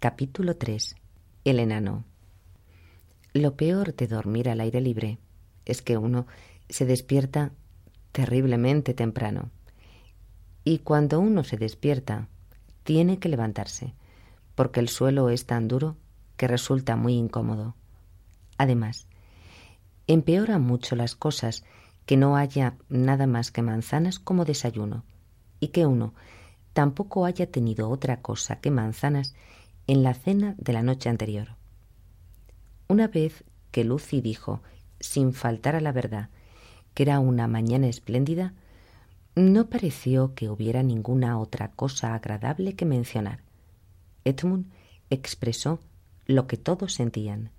Capítulo 3. El enano. Lo peor de dormir al aire libre es que uno se despierta terriblemente temprano. Y cuando uno se despierta, tiene que levantarse, porque el suelo es tan duro que resulta muy incómodo. Además, empeora mucho las cosas que no haya nada más que manzanas como desayuno, y que uno tampoco haya tenido otra cosa que manzanas en la cena de la noche anterior. Una vez que Lucy dijo, sin faltar a la verdad, que era una mañana espléndida, no pareció que hubiera ninguna otra cosa agradable que mencionar. Edmund expresó lo que todos sentían.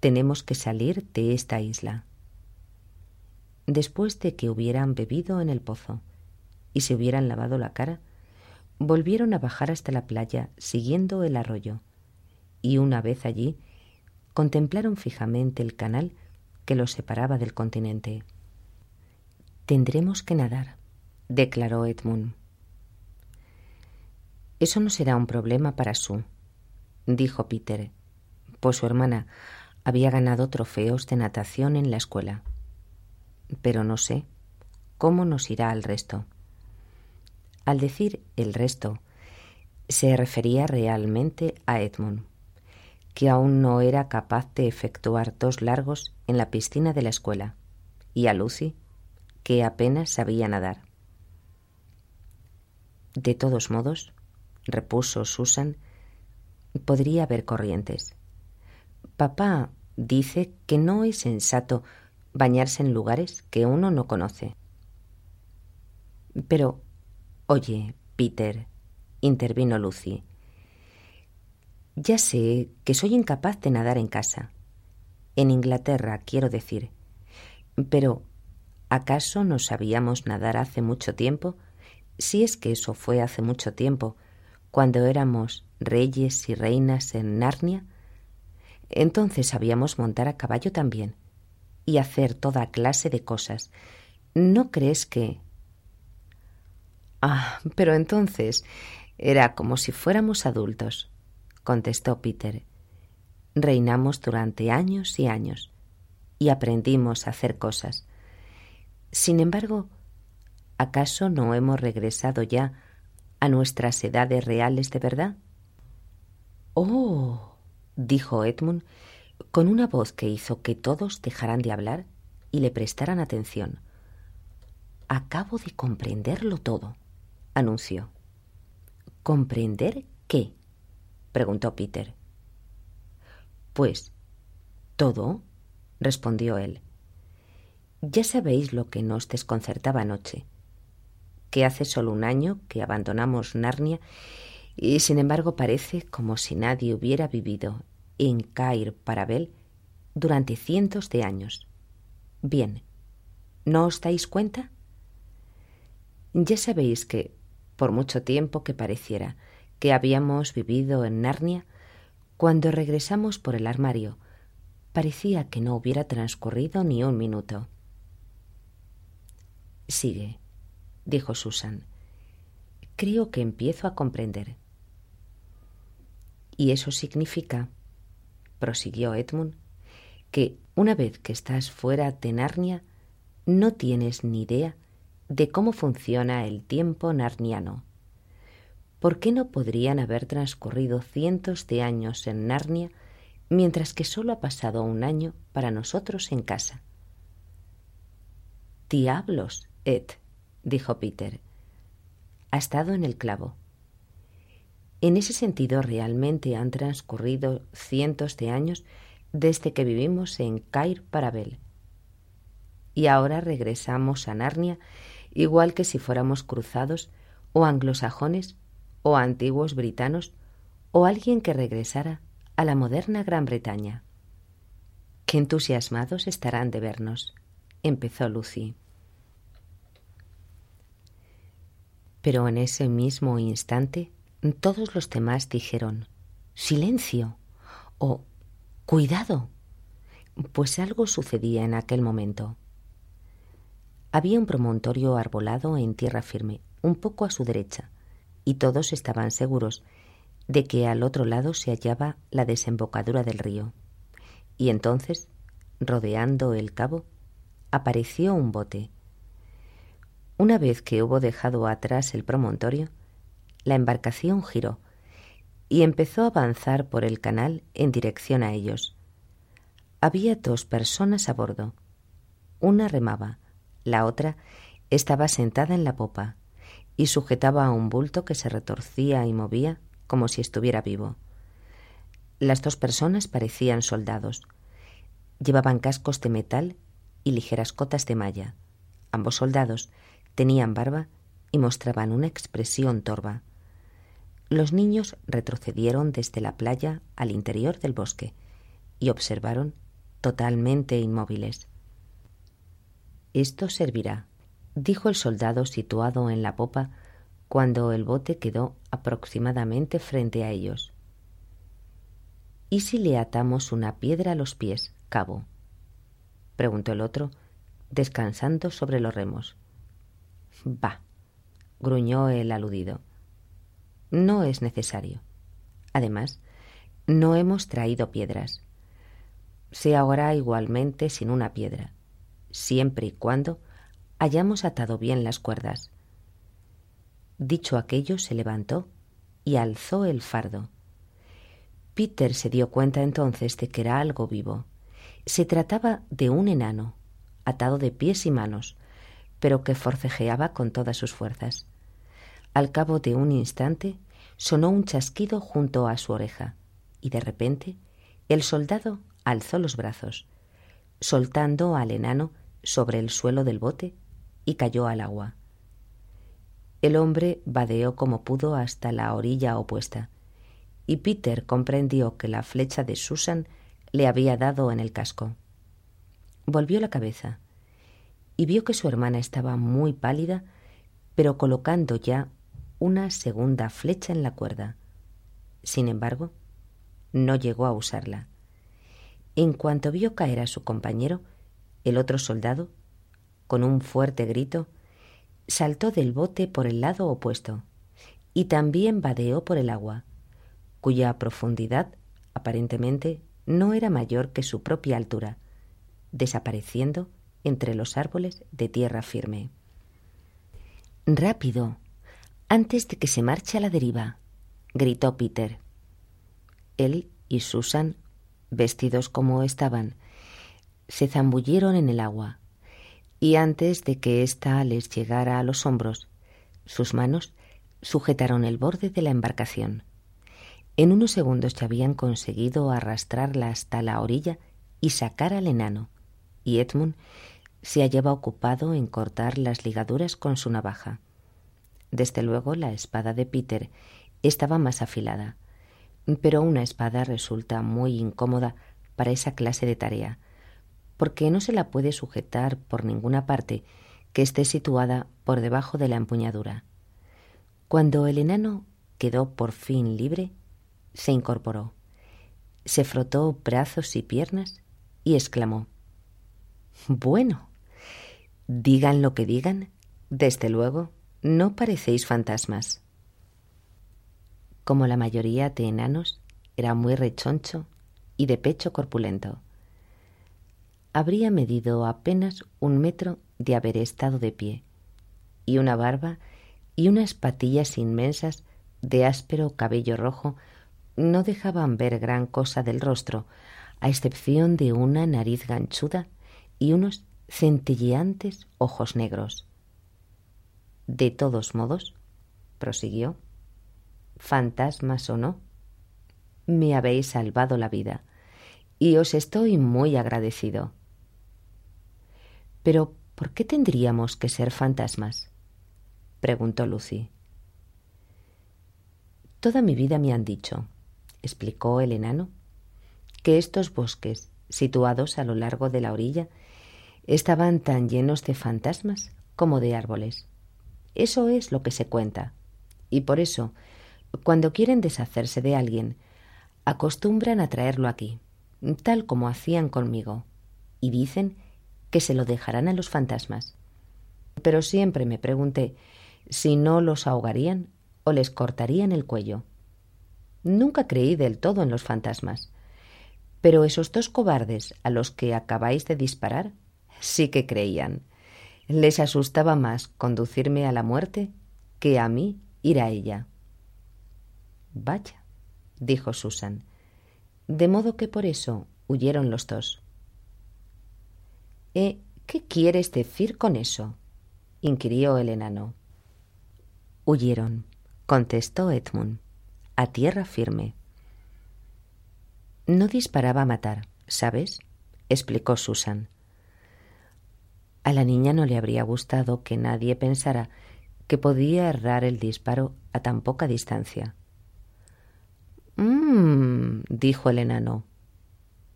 Tenemos que salir de esta isla. Después de que hubieran bebido en el pozo y se hubieran lavado la cara, volvieron a bajar hasta la playa siguiendo el arroyo, y una vez allí contemplaron fijamente el canal que los separaba del continente. Tendremos que nadar, declaró Edmund. Eso no será un problema para Sue, dijo Peter, pues su hermana había ganado trofeos de natación en la escuela. Pero no sé cómo nos irá al resto. Al decir el resto, se refería realmente a Edmund, que aún no era capaz de efectuar dos largos en la piscina de la escuela, y a Lucy, que apenas sabía nadar. De todos modos, repuso Susan, podría haber corrientes. Papá dice que no es sensato bañarse en lugares que uno no conoce. Pero Oye, Peter, intervino Lucy. Ya sé que soy incapaz de nadar en casa. En Inglaterra, quiero decir. Pero, ¿acaso no sabíamos nadar hace mucho tiempo? Si es que eso fue hace mucho tiempo, cuando éramos reyes y reinas en Narnia. Entonces sabíamos montar a caballo también y hacer toda clase de cosas. ¿No crees que Ah, pero entonces era como si fuéramos adultos, contestó Peter. Reinamos durante años y años y aprendimos a hacer cosas. Sin embargo, ¿acaso no hemos regresado ya a nuestras edades reales de verdad? Oh, dijo Edmund con una voz que hizo que todos dejaran de hablar y le prestaran atención. Acabo de comprenderlo todo anunció. ¿Comprender qué? preguntó Peter. Pues todo, respondió él. Ya sabéis lo que nos desconcertaba anoche, que hace solo un año que abandonamos Narnia y sin embargo parece como si nadie hubiera vivido en Cair Parabel durante cientos de años. Bien, ¿no os dais cuenta? Ya sabéis que por mucho tiempo que pareciera que habíamos vivido en Narnia, cuando regresamos por el armario, parecía que no hubiera transcurrido ni un minuto. Sigue, dijo Susan. Creo que empiezo a comprender. Y eso significa, prosiguió Edmund, que una vez que estás fuera de Narnia, no tienes ni idea de cómo funciona el tiempo narniano. ¿Por qué no podrían haber transcurrido cientos de años en Narnia mientras que solo ha pasado un año para nosotros en casa? Diablos, Ed, dijo Peter. Ha estado en el clavo. En ese sentido, realmente han transcurrido cientos de años desde que vivimos en Cair Parabel. Y ahora regresamos a Narnia igual que si fuéramos cruzados o anglosajones o antiguos britanos o alguien que regresara a la moderna Gran Bretaña. Qué entusiasmados estarán de vernos, empezó Lucy. Pero en ese mismo instante todos los demás dijeron Silencio o Cuidado, pues algo sucedía en aquel momento. Había un promontorio arbolado en tierra firme, un poco a su derecha, y todos estaban seguros de que al otro lado se hallaba la desembocadura del río. Y entonces, rodeando el cabo, apareció un bote. Una vez que hubo dejado atrás el promontorio, la embarcación giró y empezó a avanzar por el canal en dirección a ellos. Había dos personas a bordo. Una remaba, la otra estaba sentada en la popa y sujetaba a un bulto que se retorcía y movía como si estuviera vivo. Las dos personas parecían soldados. Llevaban cascos de metal y ligeras cotas de malla. Ambos soldados tenían barba y mostraban una expresión torva. Los niños retrocedieron desde la playa al interior del bosque y observaron totalmente inmóviles. Esto servirá, dijo el soldado situado en la popa cuando el bote quedó aproximadamente frente a ellos. ¿Y si le atamos una piedra a los pies, cabo? preguntó el otro, descansando sobre los remos. Bah, gruñó el aludido. No es necesario. Además, no hemos traído piedras. Se ahogará igualmente sin una piedra, siempre y cuando hayamos atado bien las cuerdas. Dicho aquello, se levantó y alzó el fardo. Peter se dio cuenta entonces de que era algo vivo. Se trataba de un enano, atado de pies y manos, pero que forcejeaba con todas sus fuerzas. Al cabo de un instante sonó un chasquido junto a su oreja, y de repente el soldado alzó los brazos, soltando al enano sobre el suelo del bote, y cayó al agua. El hombre vadeó como pudo hasta la orilla opuesta, y Peter comprendió que la flecha de Susan le había dado en el casco. Volvió la cabeza y vio que su hermana estaba muy pálida, pero colocando ya una segunda flecha en la cuerda. Sin embargo, no llegó a usarla. En cuanto vio caer a su compañero, el otro soldado, con un fuerte grito, saltó del bote por el lado opuesto y también vadeó por el agua, cuya profundidad aparentemente no era mayor que su propia altura, desapareciendo entre los árboles de tierra firme. Rápido, antes de que se marche a la deriva, gritó Peter. Él y Susan, vestidos como estaban, se zambulleron en el agua y antes de que ésta les llegara a los hombros, sus manos sujetaron el borde de la embarcación. En unos segundos ya habían conseguido arrastrarla hasta la orilla y sacar al enano, y Edmund se hallaba ocupado en cortar las ligaduras con su navaja. Desde luego la espada de Peter estaba más afilada, pero una espada resulta muy incómoda para esa clase de tarea, porque no se la puede sujetar por ninguna parte que esté situada por debajo de la empuñadura. Cuando el enano quedó por fin libre, se incorporó, se frotó brazos y piernas y exclamó Bueno, digan lo que digan, desde luego no parecéis fantasmas. Como la mayoría de enanos, era muy rechoncho y de pecho corpulento habría medido apenas un metro de haber estado de pie, y una barba y unas patillas inmensas de áspero cabello rojo no dejaban ver gran cosa del rostro, a excepción de una nariz ganchuda y unos centelleantes ojos negros. De todos modos, prosiguió, fantasmas o no, me habéis salvado la vida y os estoy muy agradecido. Pero ¿por qué tendríamos que ser fantasmas? preguntó Lucy. Toda mi vida me han dicho, explicó el enano, que estos bosques, situados a lo largo de la orilla, estaban tan llenos de fantasmas como de árboles. Eso es lo que se cuenta. Y por eso, cuando quieren deshacerse de alguien, acostumbran a traerlo aquí, tal como hacían conmigo, y dicen que se lo dejarán a los fantasmas. Pero siempre me pregunté si no los ahogarían o les cortarían el cuello. Nunca creí del todo en los fantasmas. Pero esos dos cobardes a los que acabáis de disparar sí que creían. Les asustaba más conducirme a la muerte que a mí ir a ella. Vaya, dijo Susan. De modo que por eso huyeron los dos. ¿Eh, ¿Qué quieres decir con eso? inquirió el enano. Huyeron, contestó Edmund, a tierra firme. No disparaba a matar, ¿sabes? explicó Susan. A la niña no le habría gustado que nadie pensara que podía errar el disparo a tan poca distancia. Mmm, dijo el enano.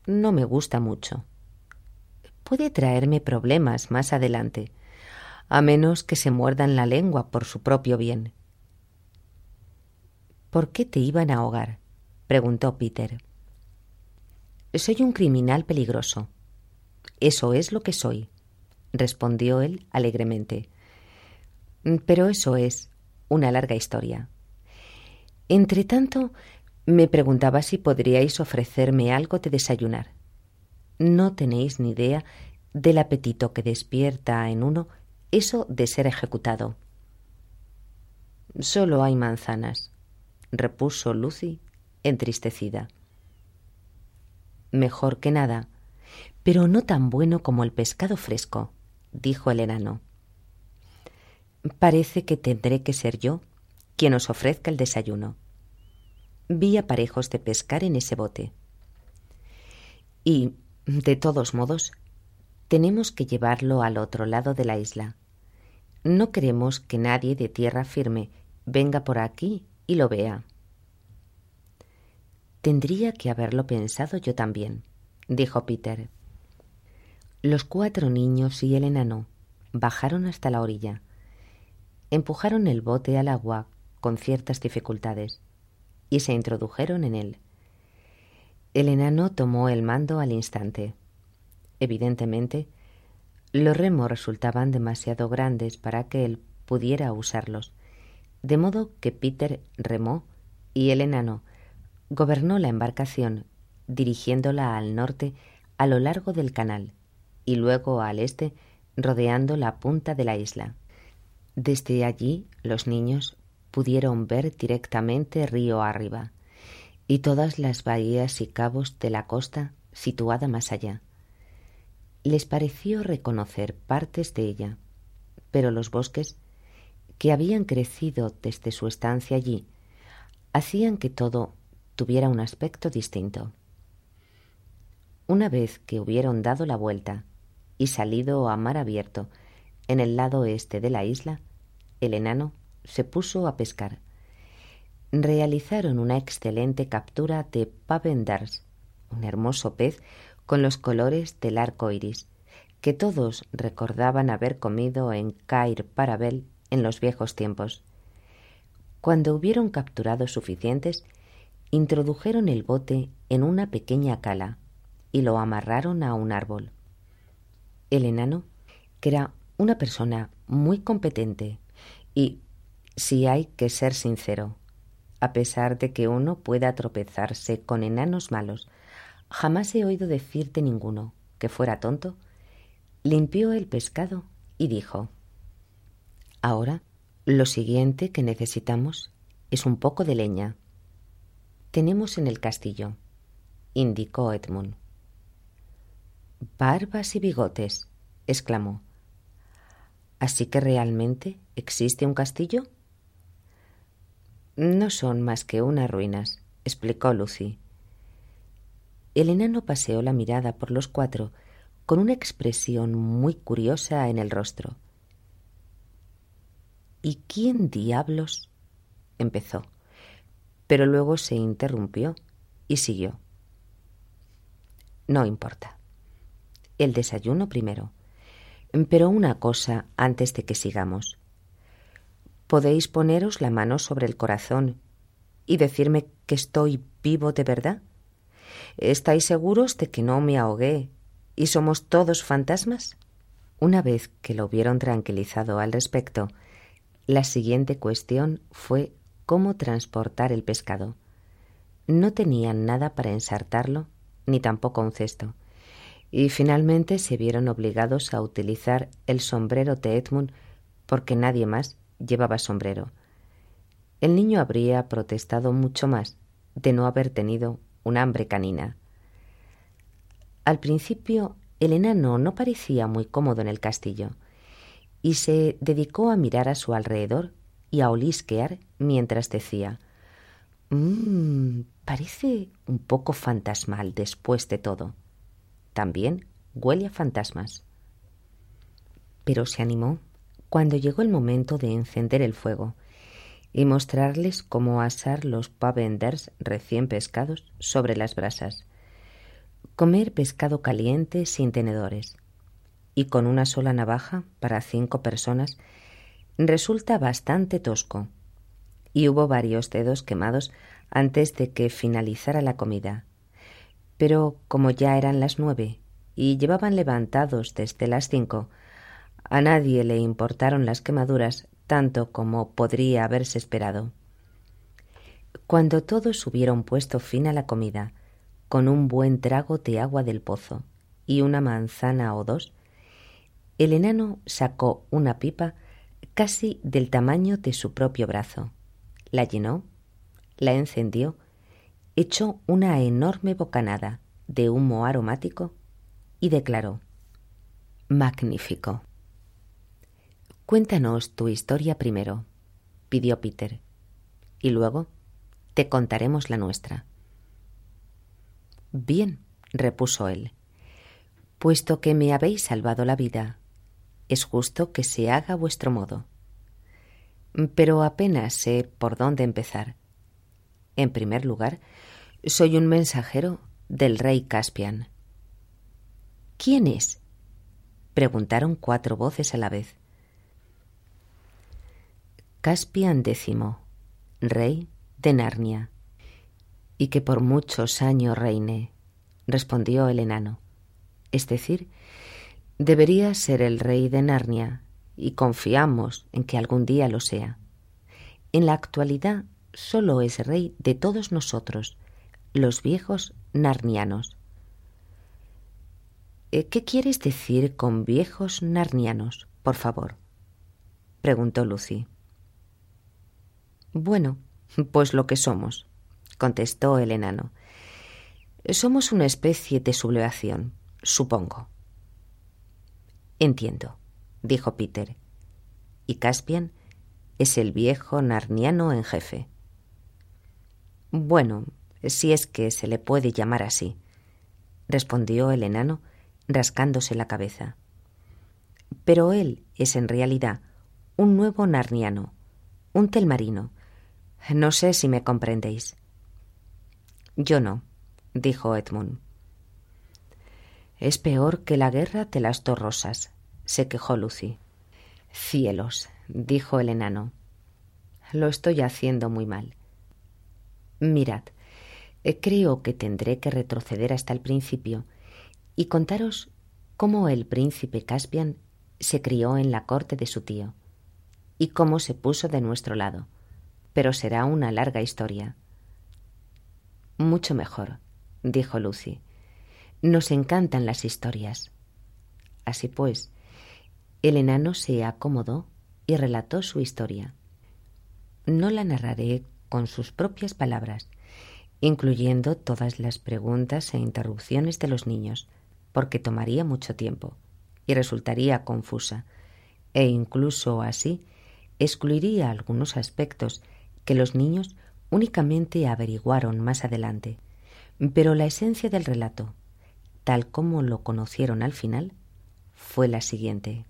No me gusta mucho. Puede traerme problemas más adelante, a menos que se muerdan la lengua por su propio bien. ¿Por qué te iban a ahogar? preguntó Peter. Soy un criminal peligroso. Eso es lo que soy, respondió él alegremente. Pero eso es una larga historia. Entretanto, me preguntaba si podríais ofrecerme algo de desayunar. No tenéis ni idea del apetito que despierta en uno eso de ser ejecutado. Solo hay manzanas, repuso Lucy, entristecida. Mejor que nada, pero no tan bueno como el pescado fresco, dijo el enano. Parece que tendré que ser yo quien os ofrezca el desayuno. Vi aparejos de pescar en ese bote. Y, de todos modos, tenemos que llevarlo al otro lado de la isla. No queremos que nadie de tierra firme venga por aquí y lo vea. Tendría que haberlo pensado yo también, dijo Peter. Los cuatro niños y el enano bajaron hasta la orilla. Empujaron el bote al agua con ciertas dificultades y se introdujeron en él. El enano tomó el mando al instante. Evidentemente, los remos resultaban demasiado grandes para que él pudiera usarlos, de modo que Peter remó y el enano gobernó la embarcación, dirigiéndola al norte a lo largo del canal y luego al este, rodeando la punta de la isla. Desde allí los niños pudieron ver directamente río arriba y todas las bahías y cabos de la costa situada más allá. Les pareció reconocer partes de ella, pero los bosques, que habían crecido desde su estancia allí, hacían que todo tuviera un aspecto distinto. Una vez que hubieron dado la vuelta y salido a mar abierto en el lado este de la isla, el enano se puso a pescar. Realizaron una excelente captura de pavendars, un hermoso pez con los colores del arco iris, que todos recordaban haber comido en Cair Parabel en los viejos tiempos. Cuando hubieron capturado suficientes, introdujeron el bote en una pequeña cala y lo amarraron a un árbol. El enano, que era una persona muy competente y, si hay que ser sincero, a pesar de que uno pueda tropezarse con enanos malos, jamás he oído decirte ninguno que fuera tonto, limpió el pescado y dijo Ahora lo siguiente que necesitamos es un poco de leña tenemos en el castillo, indicó Edmund. Barbas y bigotes, exclamó. ¿Así que realmente existe un castillo? No son más que unas ruinas, explicó Lucy. El enano paseó la mirada por los cuatro con una expresión muy curiosa en el rostro. ¿Y quién diablos? empezó pero luego se interrumpió y siguió. No importa. El desayuno primero. Pero una cosa antes de que sigamos. ¿Podéis poneros la mano sobre el corazón y decirme que estoy vivo de verdad? ¿Estáis seguros de que no me ahogué y somos todos fantasmas? Una vez que lo hubieron tranquilizado al respecto, la siguiente cuestión fue cómo transportar el pescado. No tenían nada para ensartarlo, ni tampoco un cesto, y finalmente se vieron obligados a utilizar el sombrero de Edmund porque nadie más llevaba sombrero. El niño habría protestado mucho más de no haber tenido un hambre canina. Al principio el enano no parecía muy cómodo en el castillo y se dedicó a mirar a su alrededor y a olisquear mientras decía Mmm, parece un poco fantasmal después de todo. También huele a fantasmas. Pero se animó cuando llegó el momento de encender el fuego y mostrarles cómo asar los pavenders recién pescados sobre las brasas, comer pescado caliente sin tenedores y con una sola navaja para cinco personas resulta bastante tosco, y hubo varios dedos quemados antes de que finalizara la comida. Pero como ya eran las nueve y llevaban levantados desde las cinco, a nadie le importaron las quemaduras tanto como podría haberse esperado. Cuando todos hubieron puesto fin a la comida, con un buen trago de agua del pozo y una manzana o dos, el enano sacó una pipa casi del tamaño de su propio brazo. La llenó, la encendió, echó una enorme bocanada de humo aromático y declaró Magnífico. Cuéntanos tu historia primero, pidió Peter, y luego te contaremos la nuestra. Bien, repuso él, puesto que me habéis salvado la vida, es justo que se haga vuestro modo. Pero apenas sé por dónde empezar. En primer lugar, soy un mensajero del rey Caspian. ¿Quién es? preguntaron cuatro voces a la vez. Caspian X, rey de Narnia, y que por muchos años reine, respondió el enano. Es decir, debería ser el rey de Narnia, y confiamos en que algún día lo sea. En la actualidad solo es rey de todos nosotros, los viejos narnianos. Eh, ¿Qué quieres decir con viejos narnianos, por favor? preguntó Lucy. Bueno, pues lo que somos, contestó el enano. Somos una especie de sublevación, supongo. Entiendo, dijo Peter. Y Caspian es el viejo narniano en jefe. Bueno, si es que se le puede llamar así, respondió el enano, rascándose la cabeza. Pero él es en realidad un nuevo narniano, un telmarino, no sé si me comprendéis. Yo no, dijo Edmund. Es peor que la guerra de las dos rosas, se quejó Lucy. Cielos, dijo el enano. Lo estoy haciendo muy mal. Mirad, eh, creo que tendré que retroceder hasta el principio y contaros cómo el príncipe Caspian se crió en la corte de su tío y cómo se puso de nuestro lado pero será una larga historia. Mucho mejor, dijo Lucy. Nos encantan las historias. Así pues, el enano se acomodó y relató su historia. No la narraré con sus propias palabras, incluyendo todas las preguntas e interrupciones de los niños, porque tomaría mucho tiempo y resultaría confusa, e incluso así excluiría algunos aspectos que los niños únicamente averiguaron más adelante. Pero la esencia del relato, tal como lo conocieron al final, fue la siguiente.